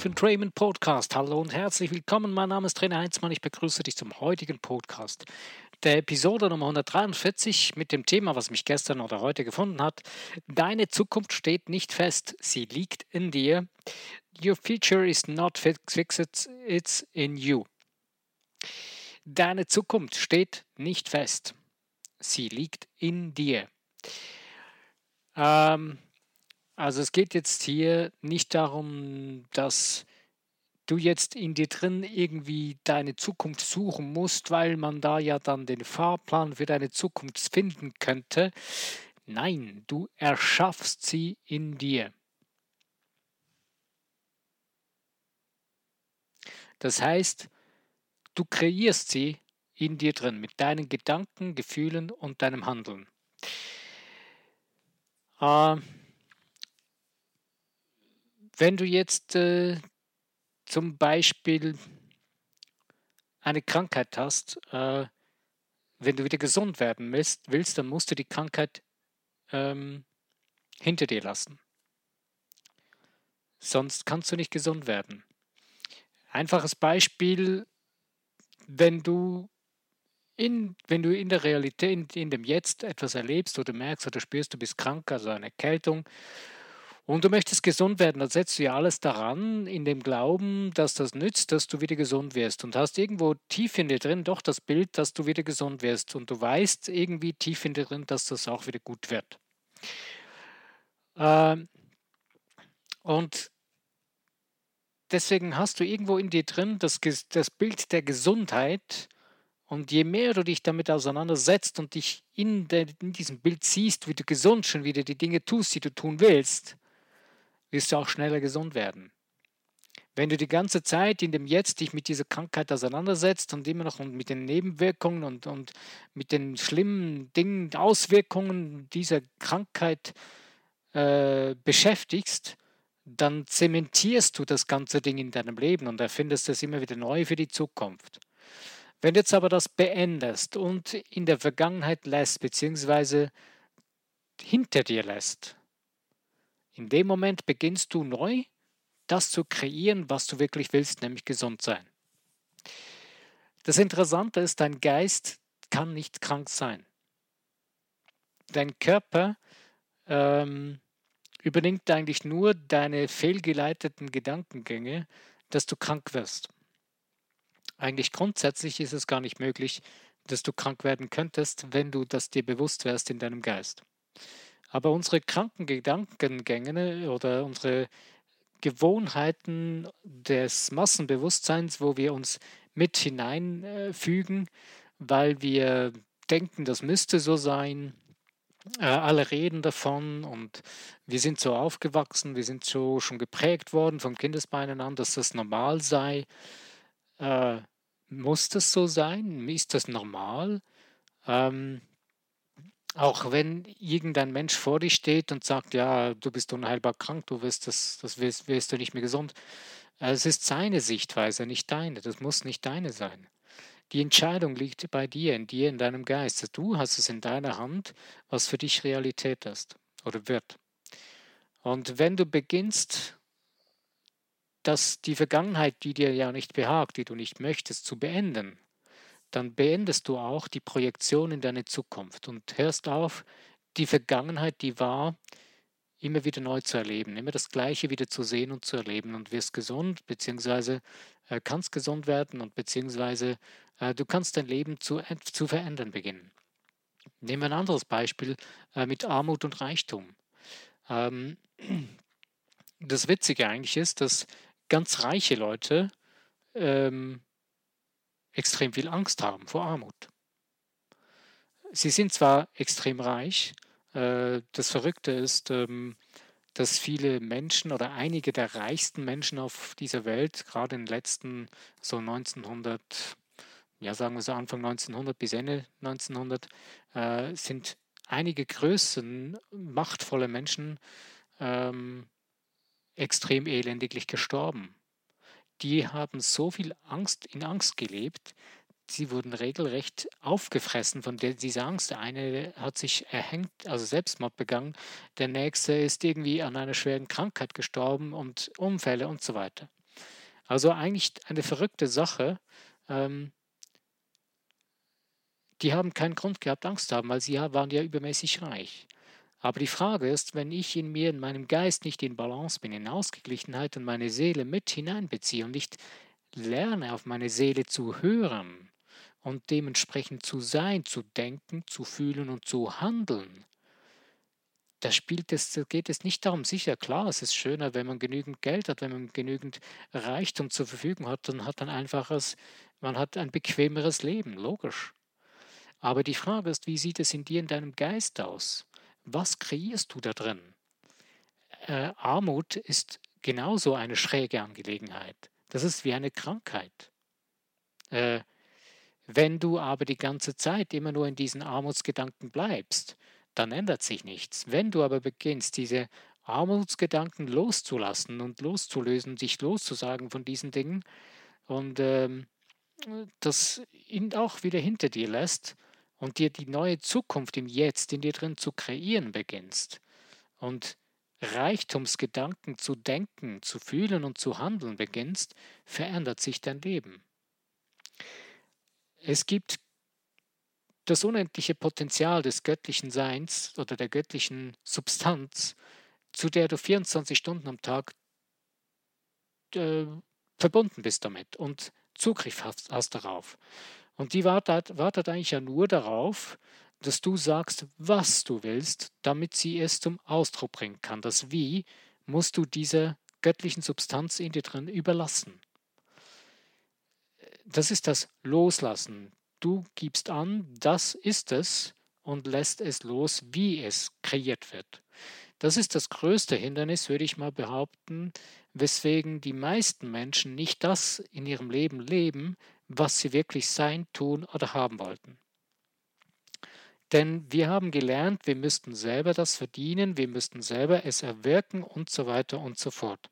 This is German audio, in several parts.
Live and Raymond Podcast. Hallo und herzlich willkommen. Mein Name ist Trainer Heinzmann. Ich begrüße dich zum heutigen Podcast. Der Episode Nummer 143 mit dem Thema, was mich gestern oder heute gefunden hat. Deine Zukunft steht nicht fest, sie liegt in dir. Your future is not fixed, it's in you. Deine Zukunft steht nicht fest, sie liegt in dir. Ähm, also es geht jetzt hier nicht darum, dass du jetzt in dir drin irgendwie deine Zukunft suchen musst, weil man da ja dann den Fahrplan für deine Zukunft finden könnte. Nein, du erschaffst sie in dir. Das heißt, du kreierst sie in dir drin mit deinen Gedanken, Gefühlen und deinem Handeln. Äh, wenn du jetzt äh, zum Beispiel eine Krankheit hast, äh, wenn du wieder gesund werden willst, willst dann musst du die Krankheit ähm, hinter dir lassen. Sonst kannst du nicht gesund werden. Einfaches Beispiel, wenn du in, wenn du in der Realität, in, in dem Jetzt etwas erlebst oder merkst oder spürst, du bist krank, also eine Erkältung, und du möchtest gesund werden, dann setzt du ja alles daran, in dem Glauben, dass das nützt, dass du wieder gesund wirst. Und hast irgendwo tief in dir drin doch das Bild, dass du wieder gesund wirst. Und du weißt irgendwie tief in dir drin, dass das auch wieder gut wird. Ähm, und deswegen hast du irgendwo in dir drin das, das Bild der Gesundheit. Und je mehr du dich damit auseinandersetzt und dich in, der, in diesem Bild siehst, wie du gesund schon wieder die Dinge tust, die du tun willst, wirst du auch schneller gesund werden. Wenn du die ganze Zeit in dem Jetzt dich mit dieser Krankheit auseinandersetzt und immer noch mit den Nebenwirkungen und, und mit den schlimmen Dingen, Auswirkungen dieser Krankheit äh, beschäftigst, dann zementierst du das ganze Ding in deinem Leben und erfindest es immer wieder neu für die Zukunft. Wenn du jetzt aber das beendest und in der Vergangenheit lässt, beziehungsweise hinter dir lässt, in dem Moment beginnst du neu das zu kreieren, was du wirklich willst, nämlich gesund sein. Das Interessante ist, dein Geist kann nicht krank sein. Dein Körper ähm, übernimmt eigentlich nur deine fehlgeleiteten Gedankengänge, dass du krank wirst. Eigentlich grundsätzlich ist es gar nicht möglich, dass du krank werden könntest, wenn du das dir bewusst wärst in deinem Geist. Aber unsere kranken Gedankengänge oder unsere Gewohnheiten des Massenbewusstseins, wo wir uns mit hineinfügen, weil wir denken, das müsste so sein. Äh, alle reden davon und wir sind so aufgewachsen, wir sind so schon geprägt worden vom Kindesbeinen an, dass das normal sei. Äh, muss das so sein? Ist das normal? Ähm, auch wenn irgendein Mensch vor dir steht und sagt, ja, du bist unheilbar krank, du wirst das, das wirst, wirst du nicht mehr gesund. Es ist seine Sichtweise, nicht deine. Das muss nicht deine sein. Die Entscheidung liegt bei dir, in dir, in deinem Geist. Du hast es in deiner Hand, was für dich Realität ist oder wird. Und wenn du beginnst, dass die Vergangenheit, die dir ja nicht behagt, die du nicht möchtest, zu beenden, dann beendest du auch die Projektion in deine Zukunft und hörst auf, die Vergangenheit, die war, immer wieder neu zu erleben, immer das Gleiche wieder zu sehen und zu erleben und wirst gesund, beziehungsweise äh, kannst gesund werden und beziehungsweise äh, du kannst dein Leben zu, äh, zu verändern beginnen. Nehmen wir ein anderes Beispiel äh, mit Armut und Reichtum. Ähm, das Witzige eigentlich ist, dass ganz reiche Leute ähm, extrem viel Angst haben vor Armut. Sie sind zwar extrem reich, äh, das Verrückte ist, ähm, dass viele Menschen oder einige der reichsten Menschen auf dieser Welt, gerade in den letzten so 1900, ja sagen wir so Anfang 1900 bis Ende 1900, äh, sind einige Größen, machtvolle Menschen ähm, extrem elendiglich gestorben die haben so viel Angst in Angst gelebt, sie wurden regelrecht aufgefressen von dieser Angst. Der eine hat sich erhängt, also Selbstmord begangen, der nächste ist irgendwie an einer schweren Krankheit gestorben und Unfälle und so weiter. Also eigentlich eine verrückte Sache. Ähm, die haben keinen Grund gehabt, Angst zu haben, weil sie waren ja übermäßig reich. Aber die Frage ist, wenn ich in mir, in meinem Geist nicht in Balance bin, in Ausgeglichenheit und meine Seele mit hineinbeziehe und nicht lerne, auf meine Seele zu hören und dementsprechend zu sein, zu denken, zu fühlen und zu handeln, da spielt es, geht es nicht darum, sicher, klar, es ist schöner, wenn man genügend Geld hat, wenn man genügend Reichtum zur Verfügung hat, dann hat ein einfaches, man hat ein bequemeres Leben, logisch. Aber die Frage ist, wie sieht es in dir, in deinem Geist aus? Was kreierst du da drin? Äh, Armut ist genauso eine schräge Angelegenheit. Das ist wie eine Krankheit. Äh, wenn du aber die ganze Zeit immer nur in diesen Armutsgedanken bleibst, dann ändert sich nichts. Wenn du aber beginnst, diese Armutsgedanken loszulassen und loszulösen, dich loszusagen von diesen Dingen und ähm, das ihn auch wieder hinter dir lässt, und dir die neue Zukunft im Jetzt in dir drin zu kreieren beginnst und Reichtumsgedanken zu denken, zu fühlen und zu handeln beginnst, verändert sich dein Leben. Es gibt das unendliche Potenzial des göttlichen Seins oder der göttlichen Substanz, zu der du 24 Stunden am Tag äh, verbunden bist damit und Zugriff hast, hast darauf. Und die wartet, wartet eigentlich ja nur darauf, dass du sagst, was du willst, damit sie es zum Ausdruck bringen kann. Das Wie musst du dieser göttlichen Substanz in dir drin überlassen. Das ist das Loslassen. Du gibst an, das ist es und lässt es los, wie es kreiert wird. Das ist das größte Hindernis, würde ich mal behaupten, weswegen die meisten Menschen nicht das in ihrem Leben leben, was sie wirklich sein, tun oder haben wollten. Denn wir haben gelernt, wir müssten selber das verdienen, wir müssten selber es erwirken und so weiter und so fort.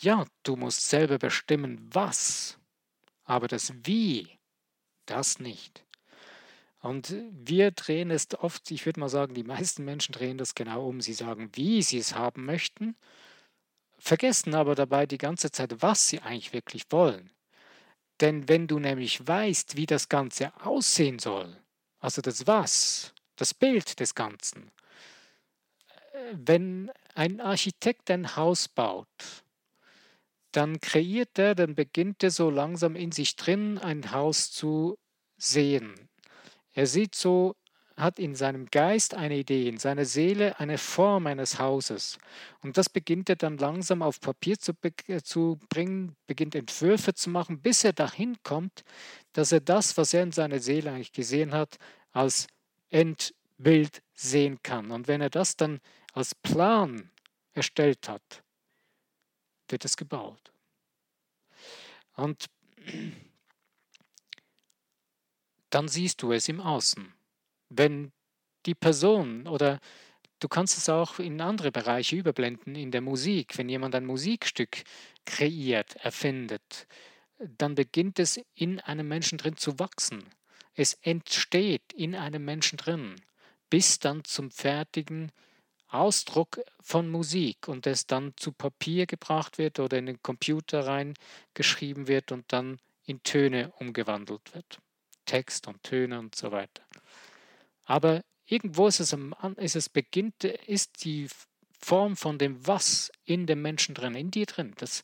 Ja, du musst selber bestimmen, was, aber das Wie, das nicht. Und wir drehen es oft, ich würde mal sagen, die meisten Menschen drehen das genau um. Sie sagen, wie sie es haben möchten, vergessen aber dabei die ganze Zeit, was sie eigentlich wirklich wollen. Denn wenn du nämlich weißt, wie das Ganze aussehen soll, also das Was, das Bild des Ganzen, äh, wenn ein Architekt ein Haus baut, dann kreiert er, dann beginnt er so langsam in sich drin ein Haus zu sehen. Er sieht so hat in seinem Geist eine Idee, in seiner Seele eine Form eines Hauses. Und das beginnt er dann langsam auf Papier zu, äh, zu bringen, beginnt Entwürfe zu machen, bis er dahin kommt, dass er das, was er in seiner Seele eigentlich gesehen hat, als Endbild sehen kann. Und wenn er das dann als Plan erstellt hat, wird es gebaut. Und dann siehst du es im Außen wenn die Person oder du kannst es auch in andere Bereiche überblenden, in der Musik, wenn jemand ein Musikstück kreiert, erfindet, dann beginnt es in einem Menschen drin zu wachsen. Es entsteht in einem Menschen drin, bis dann zum fertigen Ausdruck von Musik und es dann zu Papier gebracht wird oder in den Computer reingeschrieben wird und dann in Töne umgewandelt wird. Text und Töne und so weiter. Aber irgendwo ist es, ist es beginnt, ist die Form von dem Was in dem Menschen drin, in dir drin. Das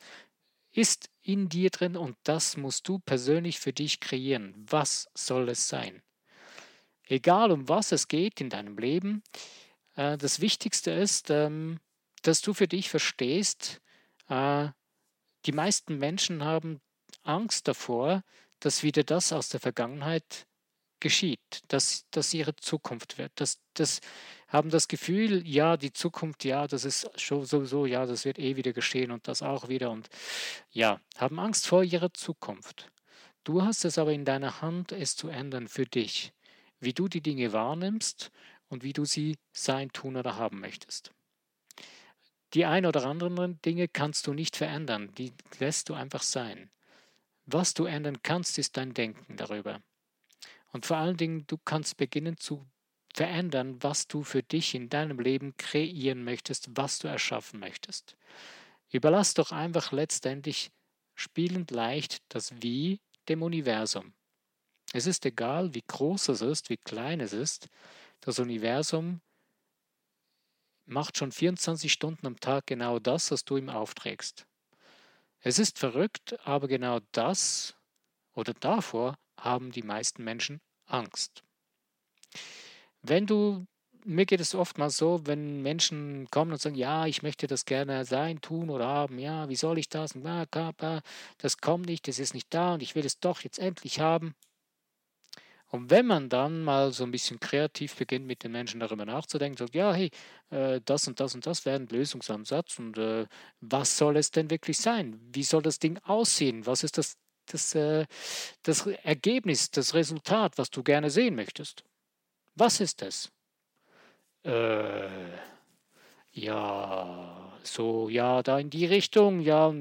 ist in dir drin und das musst du persönlich für dich kreieren. Was soll es sein? Egal um was es geht in deinem Leben, äh, das Wichtigste ist, ähm, dass du für dich verstehst, äh, die meisten Menschen haben Angst davor, dass wieder das aus der Vergangenheit geschieht, dass das ihre Zukunft wird. Das, das haben das Gefühl, ja, die Zukunft, ja, das ist schon sowieso, ja, das wird eh wieder geschehen und das auch wieder und ja, haben Angst vor ihrer Zukunft. Du hast es aber in deiner Hand, es zu ändern für dich, wie du die Dinge wahrnimmst und wie du sie sein, tun oder haben möchtest. Die ein oder anderen Dinge kannst du nicht verändern, die lässt du einfach sein. Was du ändern kannst, ist dein Denken darüber. Und vor allen Dingen, du kannst beginnen zu verändern, was du für dich in deinem Leben kreieren möchtest, was du erschaffen möchtest. Überlass doch einfach letztendlich spielend leicht das Wie dem Universum. Es ist egal, wie groß es ist, wie klein es ist. Das Universum macht schon 24 Stunden am Tag genau das, was du ihm aufträgst. Es ist verrückt, aber genau das oder davor haben die meisten Menschen Angst. Wenn du mir geht es oftmals so, wenn Menschen kommen und sagen, ja, ich möchte das gerne sein, tun oder haben, ja, wie soll ich das? Das kommt nicht, das ist nicht da und ich will es doch jetzt endlich haben. Und wenn man dann mal so ein bisschen kreativ beginnt, mit den Menschen darüber nachzudenken, sagt, ja, hey, äh, das und das und das wäre ein Lösungsansatz und äh, was soll es denn wirklich sein? Wie soll das Ding aussehen? Was ist das, das, äh, das Ergebnis, das Resultat, was du gerne sehen möchtest? Was ist es? Äh, ja, so, ja, da in die Richtung, ja,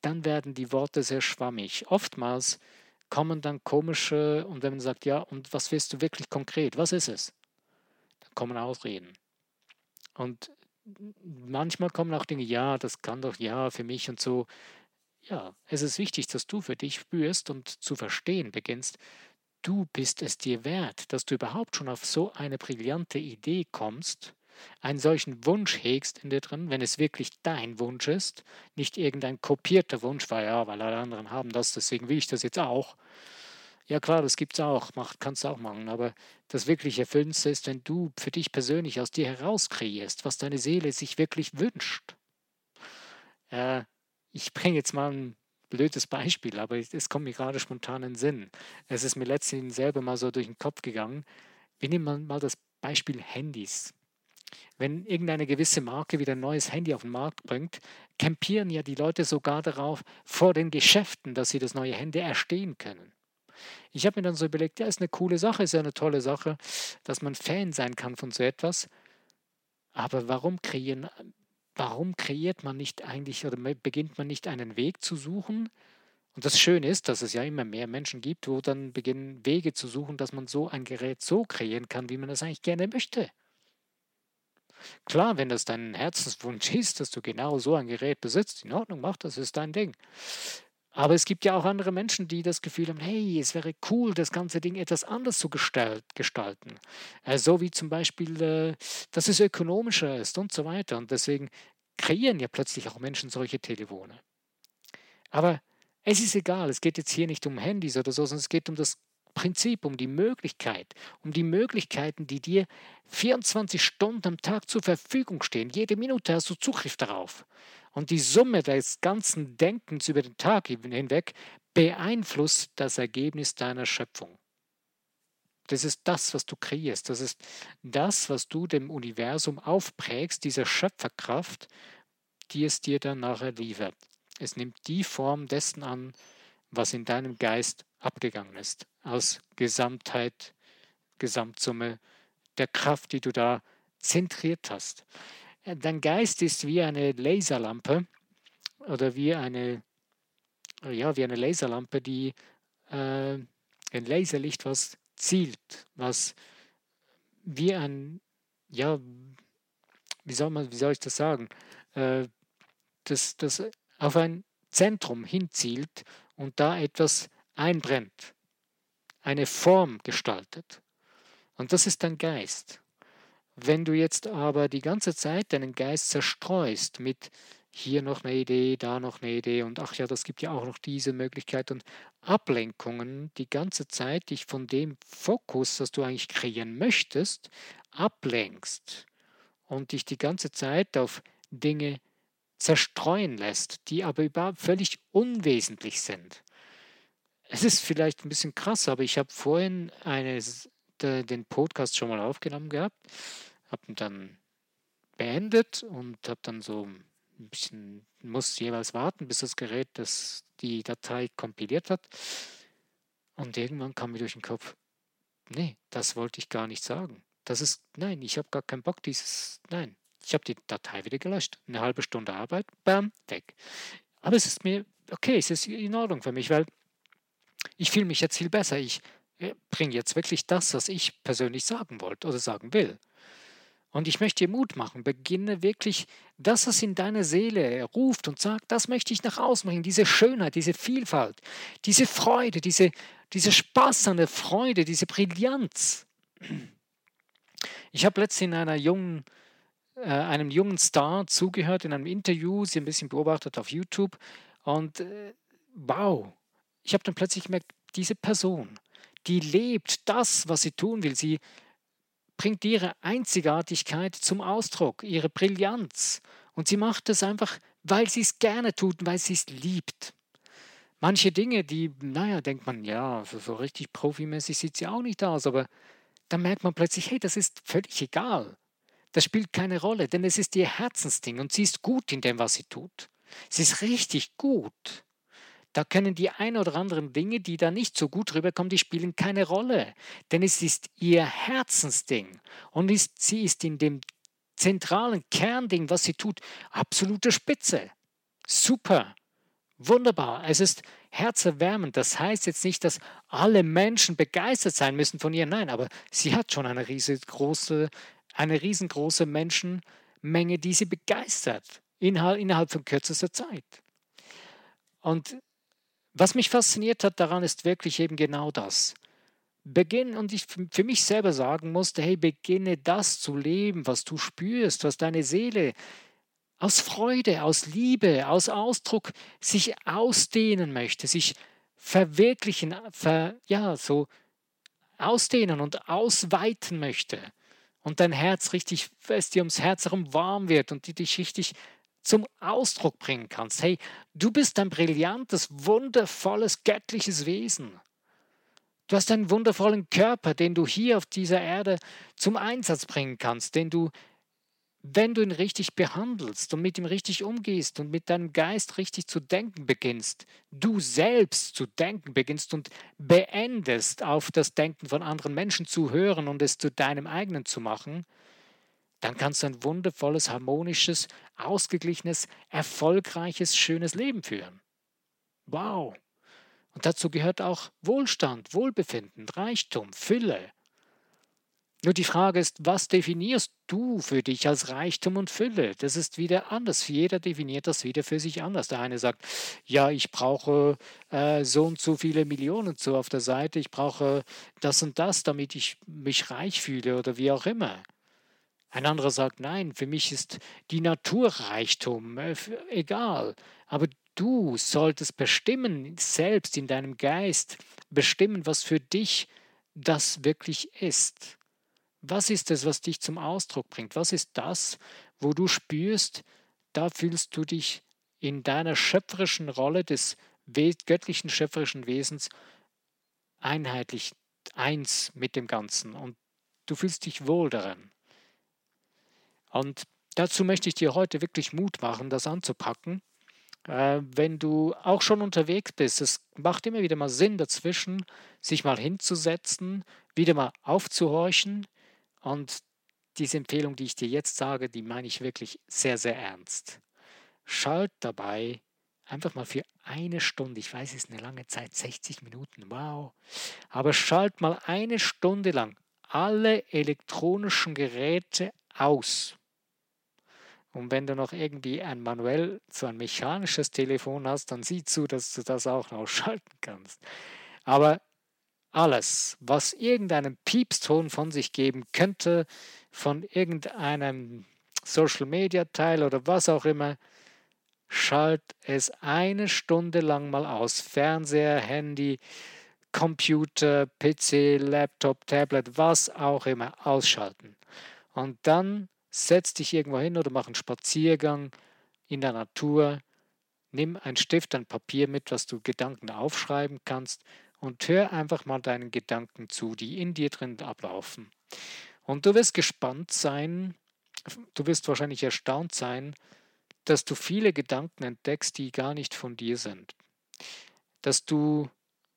dann werden die Worte sehr schwammig. Oftmals kommen dann komische, und wenn man sagt, ja, und was willst du wirklich konkret? Was ist es? Dann kommen Ausreden. Und manchmal kommen auch Dinge, ja, das kann doch, ja, für mich und so. Ja, es ist wichtig, dass du für dich spürst und zu verstehen beginnst, du bist es dir wert, dass du überhaupt schon auf so eine brillante Idee kommst, einen solchen Wunsch hegst in dir drin, wenn es wirklich dein Wunsch ist, nicht irgendein kopierter Wunsch, weil ja, weil alle anderen haben das, deswegen will ich das jetzt auch. Ja klar, das gibt es auch, macht, kannst du auch machen, aber das wirklich Erfüllendste ist, wenn du für dich persönlich aus dir heraus kreierst, was deine Seele sich wirklich wünscht. Äh, ich bringe jetzt mal ein blödes Beispiel, aber es kommt mir gerade spontan in den Sinn. Es ist mir letztens selber mal so durch den Kopf gegangen. Wir nehmen mal das Beispiel Handys. Wenn irgendeine gewisse Marke wieder ein neues Handy auf den Markt bringt, campieren ja die Leute sogar darauf vor den Geschäften, dass sie das neue Handy erstehen können. Ich habe mir dann so überlegt, ja, ist eine coole Sache, ist ja eine tolle Sache, dass man Fan sein kann von so etwas. Aber warum kreieren warum kreiert man nicht eigentlich oder beginnt man nicht einen Weg zu suchen? Und das Schöne ist, dass es ja immer mehr Menschen gibt, wo dann beginnen Wege zu suchen, dass man so ein Gerät so kreieren kann, wie man es eigentlich gerne möchte. Klar, wenn das dein Herzenswunsch ist, dass du genau so ein Gerät besitzt, in Ordnung, mach das, ist dein Ding. Aber es gibt ja auch andere Menschen, die das Gefühl haben, hey, es wäre cool, das ganze Ding etwas anders zu gestalten. Äh, so wie zum Beispiel, äh, dass es ökonomischer ist und so weiter. Und deswegen kreieren ja plötzlich auch Menschen solche Telefone. Aber es ist egal, es geht jetzt hier nicht um Handys oder so, sondern es geht um das Prinzip, um die Möglichkeit, um die Möglichkeiten, die dir 24 Stunden am Tag zur Verfügung stehen. Jede Minute hast du Zugriff darauf. Und die Summe des ganzen Denkens über den Tag hinweg beeinflusst das Ergebnis deiner Schöpfung. Das ist das, was du kreierst. Das ist das, was du dem Universum aufprägst, diese Schöpferkraft, die es dir dann nachher liefert. Es nimmt die Form dessen an, was in deinem Geist abgegangen ist, aus Gesamtheit, Gesamtsumme der Kraft, die du da zentriert hast. Dein Geist ist wie eine Laserlampe oder wie eine, ja, wie eine Laserlampe, die äh, ein Laserlicht, was zielt, was wie ein, ja, wie soll man, wie soll ich das sagen, äh, das, das auf ein Zentrum hinzielt und da etwas einbrennt, eine Form gestaltet. Und das ist dein Geist. Wenn du jetzt aber die ganze Zeit deinen Geist zerstreust mit hier noch eine Idee, da noch eine Idee und ach ja, das gibt ja auch noch diese Möglichkeit und Ablenkungen die ganze Zeit dich von dem Fokus, das du eigentlich kreieren möchtest, ablenkst und dich die ganze Zeit auf Dinge zerstreuen lässt, die aber überhaupt völlig unwesentlich sind. Es ist vielleicht ein bisschen krass, aber ich habe vorhin eine, den Podcast schon mal aufgenommen gehabt, habe ihn dann beendet und habe dann so ein bisschen, muss jeweils warten, bis das Gerät das, die Datei kompiliert hat. Und irgendwann kam mir durch den Kopf, nee, das wollte ich gar nicht sagen. Das ist, nein, ich habe gar keinen Bock, dieses, nein, ich habe die Datei wieder gelöscht. Eine halbe Stunde Arbeit, bam, weg. Aber es ist mir, okay, es ist in Ordnung für mich, weil ich fühle mich jetzt viel besser. Ich äh, bringe jetzt wirklich das, was ich persönlich sagen wollte oder sagen will. Und ich möchte dir Mut machen. Beginne wirklich das, was in deiner Seele ruft und sagt, das möchte ich nach außen bringen. Diese Schönheit, diese Vielfalt, diese Freude, diese, diese Spaß an der Freude, diese Brillanz. Ich habe letztens in einer jungen, äh, einem jungen Star zugehört, in einem Interview, sie ein bisschen beobachtet auf YouTube. Und äh, wow, ich habe dann plötzlich gemerkt, diese Person, die lebt das, was sie tun will. Sie bringt ihre Einzigartigkeit zum Ausdruck, ihre Brillanz. Und sie macht es einfach, weil sie es gerne tut, weil sie es liebt. Manche Dinge, die, naja, denkt man, ja, so, so richtig profimäßig sieht sie auch nicht aus, aber dann merkt man plötzlich, hey, das ist völlig egal. Das spielt keine Rolle, denn es ist ihr Herzensding und sie ist gut in dem, was sie tut. Sie ist richtig gut. Da können die ein oder anderen Dinge, die da nicht so gut rüberkommen, die spielen keine Rolle. Denn es ist ihr Herzensding. Und ist, sie ist in dem zentralen Kernding, was sie tut, absolute Spitze. Super. Wunderbar. Es ist herzerwärmend. Das heißt jetzt nicht, dass alle Menschen begeistert sein müssen von ihr. Nein, aber sie hat schon eine riesengroße, eine riesengroße Menschenmenge, die sie begeistert innerhalb von kürzester Zeit. Und was mich fasziniert hat daran, ist wirklich eben genau das. Beginn und ich für mich selber sagen musste, hey, beginne das zu leben, was du spürst, was deine Seele aus Freude, aus Liebe, aus Ausdruck sich ausdehnen möchte, sich verwirklichen, ver, ja, so ausdehnen und ausweiten möchte. Und dein Herz richtig, es dir ums Herz herum warm wird und die dich richtig zum Ausdruck bringen kannst. Hey, du bist ein brillantes, wundervolles, göttliches Wesen. Du hast einen wundervollen Körper, den du hier auf dieser Erde zum Einsatz bringen kannst, den du, wenn du ihn richtig behandelst und mit ihm richtig umgehst und mit deinem Geist richtig zu denken beginnst, du selbst zu denken beginnst und beendest, auf das Denken von anderen Menschen zu hören und es zu deinem eigenen zu machen, dann kannst du ein wundervolles, harmonisches, ausgeglichenes, erfolgreiches, schönes Leben führen. Wow! Und dazu gehört auch Wohlstand, Wohlbefinden, Reichtum, Fülle. Nur die Frage ist, was definierst du für dich als Reichtum und Fülle? Das ist wieder anders. Jeder definiert das wieder für sich anders. Der eine sagt, ja, ich brauche äh, so und so viele Millionen so auf der Seite, ich brauche das und das, damit ich mich reich fühle oder wie auch immer. Ein anderer sagt, nein, für mich ist die Natur Reichtum, äh, egal. Aber du solltest bestimmen, selbst in deinem Geist, bestimmen, was für dich das wirklich ist. Was ist es, was dich zum Ausdruck bringt? Was ist das, wo du spürst, da fühlst du dich in deiner schöpferischen Rolle des göttlichen schöpferischen Wesens einheitlich, eins mit dem Ganzen und du fühlst dich wohl daran. Und dazu möchte ich dir heute wirklich Mut machen, das anzupacken. Äh, wenn du auch schon unterwegs bist, es macht immer wieder mal Sinn dazwischen, sich mal hinzusetzen, wieder mal aufzuhorchen. Und diese Empfehlung, die ich dir jetzt sage, die meine ich wirklich sehr, sehr ernst. Schalt dabei einfach mal für eine Stunde, ich weiß, es ist eine lange Zeit, 60 Minuten, wow, aber schalt mal eine Stunde lang alle elektronischen Geräte aus. Und wenn du noch irgendwie ein manuell, so ein mechanisches Telefon hast, dann sieh zu, dass du das auch noch schalten kannst. Aber alles, was irgendeinen Piepston von sich geben könnte, von irgendeinem Social Media Teil oder was auch immer, schalt es eine Stunde lang mal aus. Fernseher, Handy, Computer, PC, Laptop, Tablet, was auch immer, ausschalten. Und dann setz dich irgendwo hin oder mach einen Spaziergang in der Natur. Nimm einen Stift, ein Papier mit, was du Gedanken aufschreiben kannst und hör einfach mal deinen Gedanken zu, die in dir drin ablaufen. Und du wirst gespannt sein, du wirst wahrscheinlich erstaunt sein, dass du viele Gedanken entdeckst, die gar nicht von dir sind. Dass du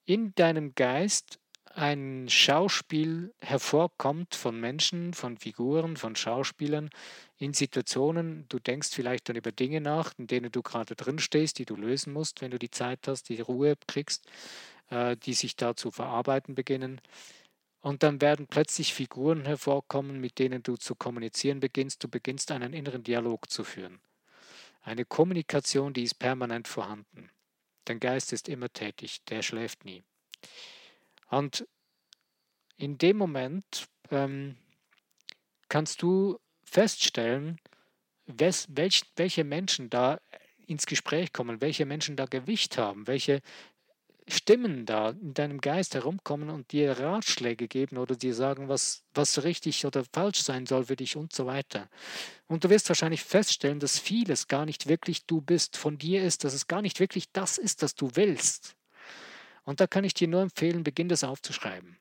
in deinem Geist ein Schauspiel hervorkommt von Menschen, von Figuren, von Schauspielern in Situationen, du denkst vielleicht dann über Dinge nach, in denen du gerade drin stehst, die du lösen musst, wenn du die Zeit hast, die Ruhe kriegst, äh, die sich da zu verarbeiten beginnen. Und dann werden plötzlich Figuren hervorkommen, mit denen du zu kommunizieren beginnst. Du beginnst einen inneren Dialog zu führen. Eine Kommunikation, die ist permanent vorhanden. Dein Geist ist immer tätig, der schläft nie. Und in dem Moment ähm, kannst du feststellen, wes, welch, welche Menschen da ins Gespräch kommen, welche Menschen da Gewicht haben, welche Stimmen da in deinem Geist herumkommen und dir Ratschläge geben oder dir sagen, was, was richtig oder falsch sein soll für dich und so weiter. Und du wirst wahrscheinlich feststellen, dass vieles gar nicht wirklich du bist, von dir ist, dass es gar nicht wirklich das ist, das du willst. Und da kann ich dir nur empfehlen, beginn das aufzuschreiben.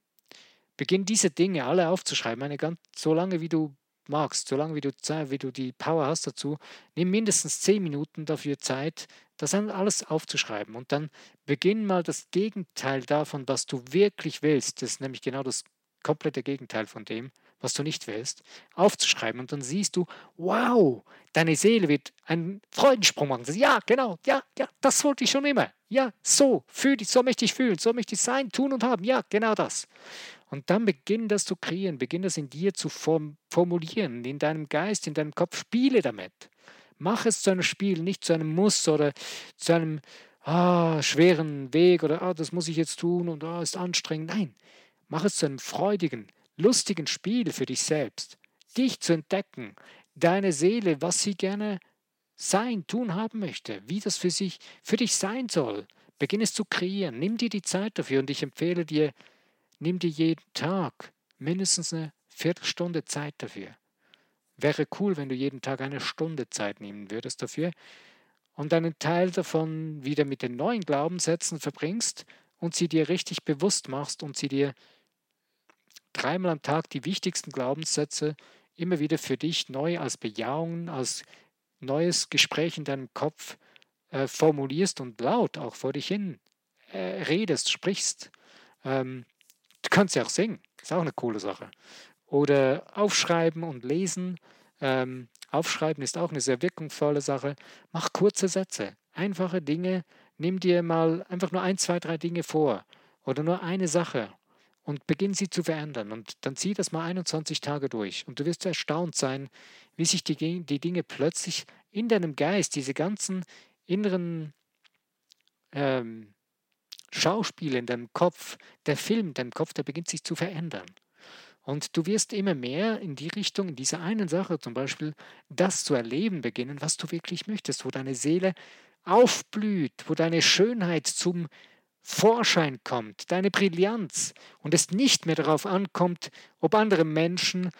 Beginn diese Dinge alle aufzuschreiben, eine ganz, so lange wie du magst, solange wie du, wie du die Power hast dazu, nimm mindestens zehn Minuten dafür Zeit, das alles aufzuschreiben. Und dann beginn mal das Gegenteil davon, was du wirklich willst. Das ist nämlich genau das komplette Gegenteil von dem, was du nicht willst, aufzuschreiben. Und dann siehst du, wow, deine Seele wird einen Freudensprung machen. Ja, genau, ja, ja, das wollte ich schon immer. Ja, so, fühl dich, so möchte ich fühlen, so möchte ich sein, tun und haben. Ja, genau das. Und dann beginn das zu kreieren, beginn das in dir zu formulieren, in deinem Geist, in deinem Kopf, spiele damit. Mach es zu einem Spiel, nicht zu einem Muss oder zu einem ah, schweren Weg oder ah, das muss ich jetzt tun und ah, ist anstrengend. Nein, mach es zu einem freudigen, lustigen Spiel für dich selbst. Dich zu entdecken, deine Seele, was sie gerne sein, tun haben möchte, wie das für sich, für dich sein soll. Beginn es zu kreieren. Nimm dir die Zeit dafür und ich empfehle dir, Nimm dir jeden Tag mindestens eine Viertelstunde Zeit dafür. Wäre cool, wenn du jeden Tag eine Stunde Zeit nehmen würdest dafür und einen Teil davon wieder mit den neuen Glaubenssätzen verbringst und sie dir richtig bewusst machst und sie dir dreimal am Tag die wichtigsten Glaubenssätze immer wieder für dich neu als Bejahungen, als neues Gespräch in deinem Kopf äh, formulierst und laut auch vor dich hin äh, redest, sprichst. Ähm, Du kannst ja auch singen, ist auch eine coole Sache. Oder aufschreiben und lesen. Ähm, aufschreiben ist auch eine sehr wirkungsvolle Sache. Mach kurze Sätze, einfache Dinge. Nimm dir mal einfach nur ein, zwei, drei Dinge vor oder nur eine Sache und beginn sie zu verändern. Und dann zieh das mal 21 Tage durch. Und du wirst erstaunt sein, wie sich die, die Dinge plötzlich in deinem Geist, diese ganzen inneren ähm, Schauspiel in deinem Kopf, der Film in deinem Kopf, der beginnt sich zu verändern. Und du wirst immer mehr in die Richtung, in dieser einen Sache zum Beispiel, das zu erleben beginnen, was du wirklich möchtest, wo deine Seele aufblüht, wo deine Schönheit zum Vorschein kommt, deine Brillanz und es nicht mehr darauf ankommt, ob andere Menschen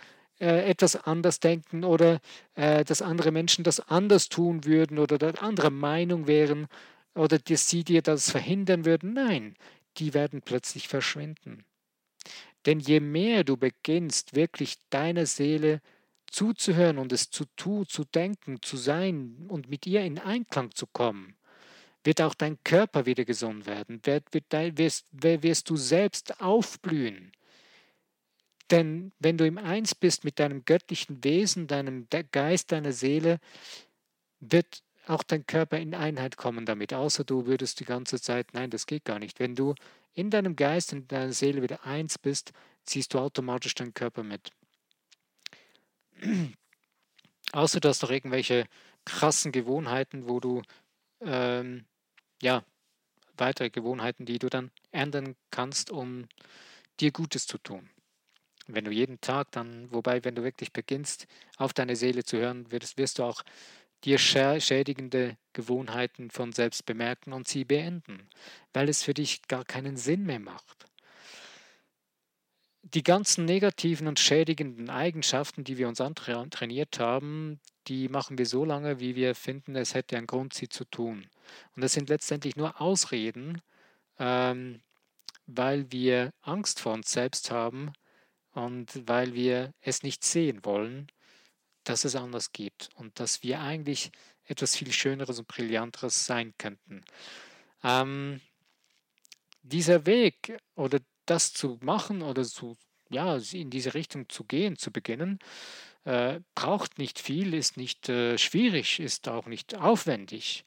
äh, etwas anders denken oder äh, dass andere Menschen das anders tun würden oder andere Meinung wären, oder dass sie dir das verhindern würden. Nein, die werden plötzlich verschwinden. Denn je mehr du beginnst, wirklich deiner Seele zuzuhören und es zu tun, zu denken, zu sein und mit ihr in Einklang zu kommen, wird auch dein Körper wieder gesund werden, wird, wird, wirst, wirst du selbst aufblühen. Denn wenn du im Eins bist mit deinem göttlichen Wesen, deinem Geist, deiner Seele, wird auch dein Körper in Einheit kommen damit, außer du würdest die ganze Zeit, nein, das geht gar nicht. Wenn du in deinem Geist und deiner Seele wieder eins bist, ziehst du automatisch deinen Körper mit. außer du hast noch irgendwelche krassen Gewohnheiten, wo du, ähm, ja, weitere Gewohnheiten, die du dann ändern kannst, um dir Gutes zu tun. Wenn du jeden Tag dann, wobei, wenn du wirklich beginnst, auf deine Seele zu hören, wirst, wirst du auch dir schädigende Gewohnheiten von selbst bemerken und sie beenden, weil es für dich gar keinen Sinn mehr macht. Die ganzen negativen und schädigenden Eigenschaften, die wir uns antrainiert haben, die machen wir so lange, wie wir finden, es hätte einen Grund, sie zu tun. Und das sind letztendlich nur Ausreden, ähm, weil wir Angst vor uns selbst haben und weil wir es nicht sehen wollen dass es anders geht und dass wir eigentlich etwas viel Schöneres und Brillanteres sein könnten. Ähm, dieser Weg oder das zu machen oder zu, ja, in diese Richtung zu gehen, zu beginnen, äh, braucht nicht viel, ist nicht äh, schwierig, ist auch nicht aufwendig.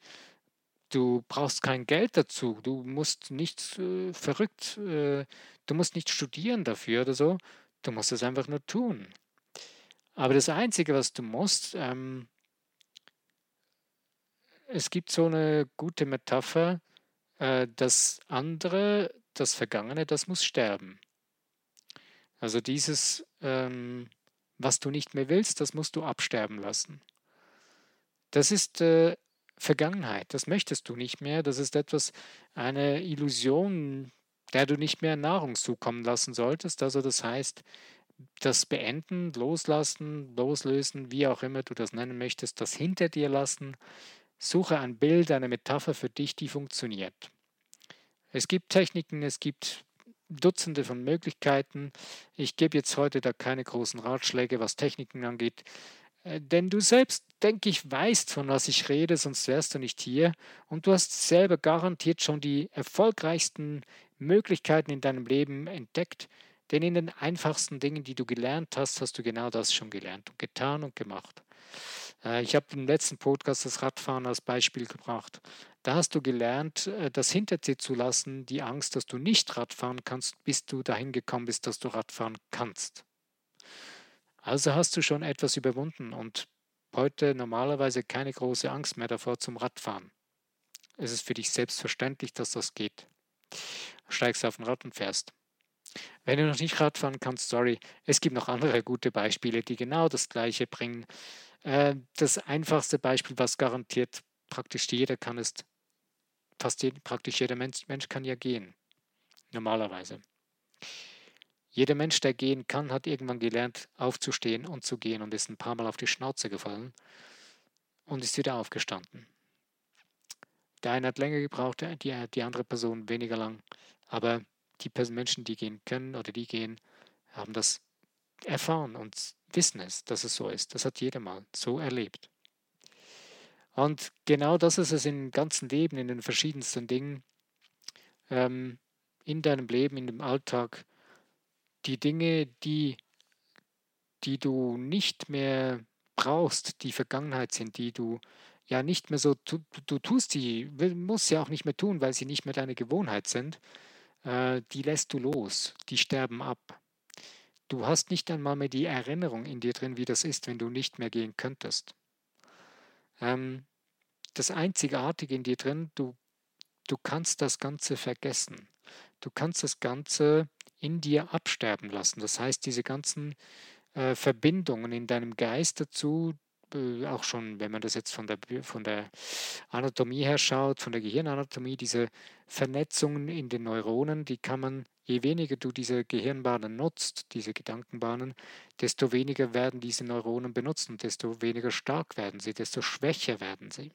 Du brauchst kein Geld dazu. Du musst nicht äh, verrückt, äh, du musst nicht studieren dafür oder so. Du musst es einfach nur tun. Aber das Einzige, was du musst, ähm, es gibt so eine gute Metapher, äh, das andere, das Vergangene, das muss sterben. Also dieses, ähm, was du nicht mehr willst, das musst du absterben lassen. Das ist äh, Vergangenheit, das möchtest du nicht mehr, das ist etwas, eine Illusion, der du nicht mehr Nahrung zukommen lassen solltest. Also das heißt, das Beenden, Loslassen, Loslösen, wie auch immer du das nennen möchtest, das hinter dir lassen. Suche ein Bild, eine Metapher für dich, die funktioniert. Es gibt Techniken, es gibt Dutzende von Möglichkeiten. Ich gebe jetzt heute da keine großen Ratschläge, was Techniken angeht, denn du selbst, denke ich, weißt, von was ich rede, sonst wärst du nicht hier. Und du hast selber garantiert schon die erfolgreichsten Möglichkeiten in deinem Leben entdeckt, denn in den einfachsten Dingen, die du gelernt hast, hast du genau das schon gelernt und getan und gemacht. Äh, ich habe im letzten Podcast das Radfahren als Beispiel gebracht. Da hast du gelernt, äh, das hinter dir zu lassen, die Angst, dass du nicht Radfahren kannst, bis du dahin gekommen bist, dass du Radfahren kannst. Also hast du schon etwas überwunden und heute normalerweise keine große Angst mehr davor zum Radfahren. Es ist für dich selbstverständlich, dass das geht. Steigst auf ein Rad und fährst. Wenn du noch nicht Radfahren kannst, sorry, es gibt noch andere gute Beispiele, die genau das Gleiche bringen. Äh, das einfachste Beispiel, was garantiert praktisch jeder kann, ist, fast jeder, praktisch jeder Mensch, Mensch kann ja gehen. Normalerweise. Jeder Mensch, der gehen kann, hat irgendwann gelernt, aufzustehen und zu gehen und ist ein paar Mal auf die Schnauze gefallen und ist wieder aufgestanden. Der eine hat länger gebraucht, die, die andere Person weniger lang. Aber die Menschen, die gehen können oder die gehen, haben das erfahren und wissen es, dass es so ist. Das hat jeder mal so erlebt. Und genau das ist es im ganzen Leben, in den verschiedensten Dingen, ähm, in deinem Leben, in dem Alltag. Die Dinge, die, die du nicht mehr brauchst, die Vergangenheit sind, die du ja nicht mehr so, du, du tust sie, musst sie auch nicht mehr tun, weil sie nicht mehr deine Gewohnheit sind, äh, die lässt du los, die sterben ab. Du hast nicht einmal mehr die Erinnerung in dir drin, wie das ist, wenn du nicht mehr gehen könntest. Ähm, das Einzigartige in dir drin, du, du kannst das Ganze vergessen. Du kannst das Ganze in dir absterben lassen. Das heißt, diese ganzen äh, Verbindungen in deinem Geist dazu, äh, auch schon, wenn man das jetzt von der, von der Anatomie her schaut, von der Gehirnanatomie, diese Vernetzungen in den Neuronen, die kann man, je weniger du diese Gehirnbahnen nutzt, diese Gedankenbahnen, desto weniger werden diese Neuronen benutzt und desto weniger stark werden sie, desto schwächer werden sie.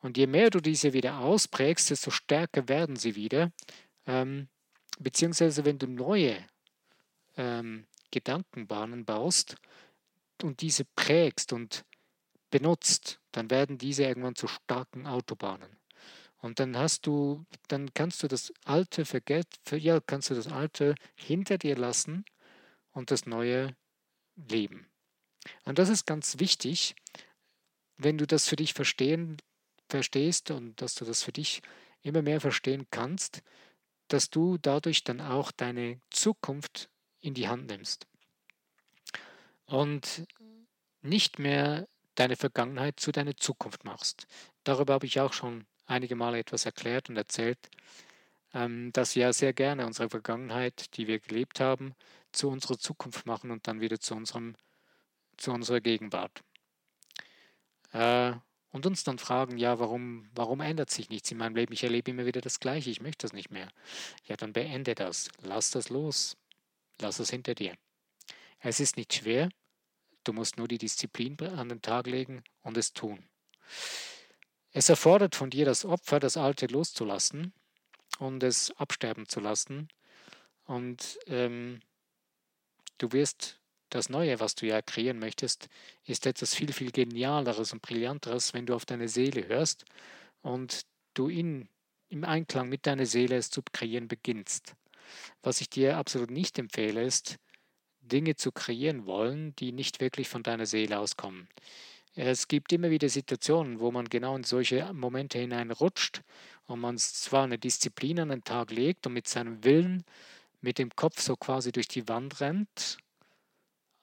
Und je mehr du diese wieder ausprägst, desto stärker werden sie wieder. Ähm, beziehungsweise wenn du neue ähm, Gedankenbahnen baust, und diese prägst und benutzt, dann werden diese irgendwann zu starken Autobahnen. Und dann hast du, dann kannst du das Alte vergessen, ja, kannst du das Alte hinter dir lassen und das Neue leben. Und das ist ganz wichtig, wenn du das für dich verstehen, verstehst und dass du das für dich immer mehr verstehen kannst, dass du dadurch dann auch deine Zukunft in die Hand nimmst und nicht mehr deine Vergangenheit zu deiner Zukunft machst. Darüber habe ich auch schon einige Male etwas erklärt und erzählt, ähm, dass wir ja sehr gerne unsere Vergangenheit, die wir gelebt haben, zu unserer Zukunft machen und dann wieder zu, unserem, zu unserer Gegenwart. Und uns dann fragen, ja, warum, warum ändert sich nichts in meinem Leben? Ich erlebe immer wieder das Gleiche, ich möchte das nicht mehr. Ja, dann beende das, lass das los, lass es hinter dir. Es ist nicht schwer, du musst nur die Disziplin an den Tag legen und es tun. Es erfordert von dir das Opfer, das Alte loszulassen und es absterben zu lassen. Und ähm, du wirst das Neue, was du ja kreieren möchtest, ist etwas viel, viel genialeres und brillanteres, wenn du auf deine Seele hörst und du in, im Einklang mit deiner Seele es zu kreieren beginnst. Was ich dir absolut nicht empfehle, ist, Dinge zu kreieren wollen, die nicht wirklich von deiner Seele auskommen. Es gibt immer wieder Situationen, wo man genau in solche Momente hineinrutscht und man zwar eine Disziplin an den Tag legt und mit seinem Willen, mit dem Kopf so quasi durch die Wand rennt,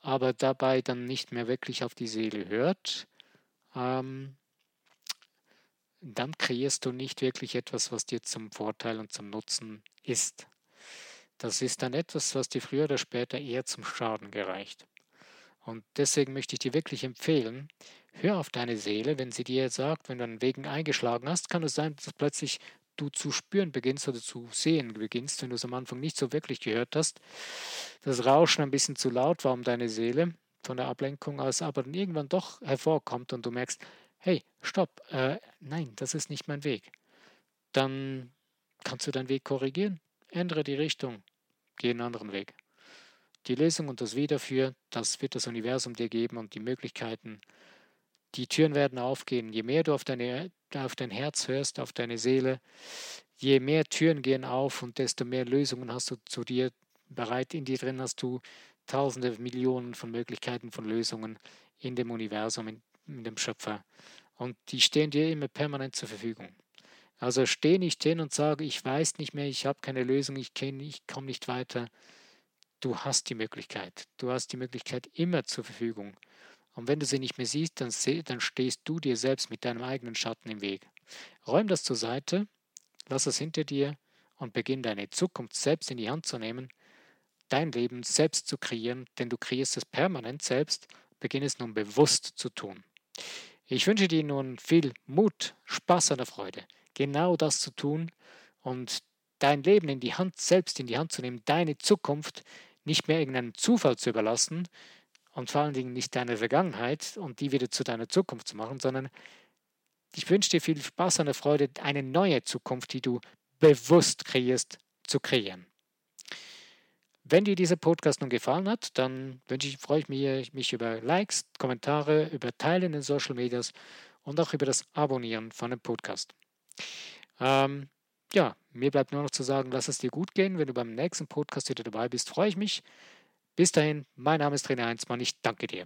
aber dabei dann nicht mehr wirklich auf die Seele hört, ähm, dann kreierst du nicht wirklich etwas, was dir zum Vorteil und zum Nutzen ist. Das ist dann etwas, was dir früher oder später eher zum Schaden gereicht. Und deswegen möchte ich dir wirklich empfehlen, hör auf deine Seele, wenn sie dir sagt, wenn du einen Weg eingeschlagen hast, kann es sein, dass plötzlich du zu spüren beginnst oder zu sehen beginnst, wenn du es am Anfang nicht so wirklich gehört hast, das Rauschen ein bisschen zu laut war um deine Seele von der Ablenkung aus, aber dann irgendwann doch hervorkommt und du merkst, hey, stopp, äh, nein, das ist nicht mein Weg. Dann kannst du deinen Weg korrigieren, ändere die Richtung, geh einen anderen Weg. Die Lösung und das Wie dafür, das wird das Universum dir geben und die Möglichkeiten. Die Türen werden aufgehen. Je mehr du auf, deine, auf dein Herz hörst, auf deine Seele, je mehr Türen gehen auf und desto mehr Lösungen hast du zu dir bereit. In dir drin hast du tausende, Millionen von Möglichkeiten von Lösungen in dem Universum, in, in dem Schöpfer. Und die stehen dir immer permanent zur Verfügung. Also steh nicht hin und sage, ich weiß nicht mehr, ich habe keine Lösung, ich, ich komme nicht weiter. Du hast die Möglichkeit. Du hast die Möglichkeit immer zur Verfügung. Und wenn du sie nicht mehr siehst, dann, dann stehst du dir selbst mit deinem eigenen Schatten im Weg. Räum das zur Seite, lass es hinter dir und beginn deine Zukunft selbst in die Hand zu nehmen, dein Leben selbst zu kreieren, denn du kreierst es permanent selbst, beginn es nun bewusst zu tun. Ich wünsche dir nun viel Mut, Spaß an der Freude, genau das zu tun und dein Leben in die Hand, selbst in die Hand zu nehmen, deine Zukunft nicht mehr irgendeinem Zufall zu überlassen und vor allen Dingen nicht deine Vergangenheit und die wieder zu deiner Zukunft zu machen, sondern ich wünsche dir viel Spaß und Freude, eine neue Zukunft, die du bewusst kreierst, zu kreieren. Wenn dir dieser Podcast nun gefallen hat, dann wünsche ich, freue ich mich, mich über Likes, Kommentare, über Teilen in den Social Medias und auch über das Abonnieren von dem Podcast. Ähm, ja, mir bleibt nur noch zu sagen, lass es dir gut gehen. Wenn du beim nächsten Podcast wieder dabei bist, freue ich mich. Bis dahin, mein Name ist Trainer Heinzmann. Ich danke dir.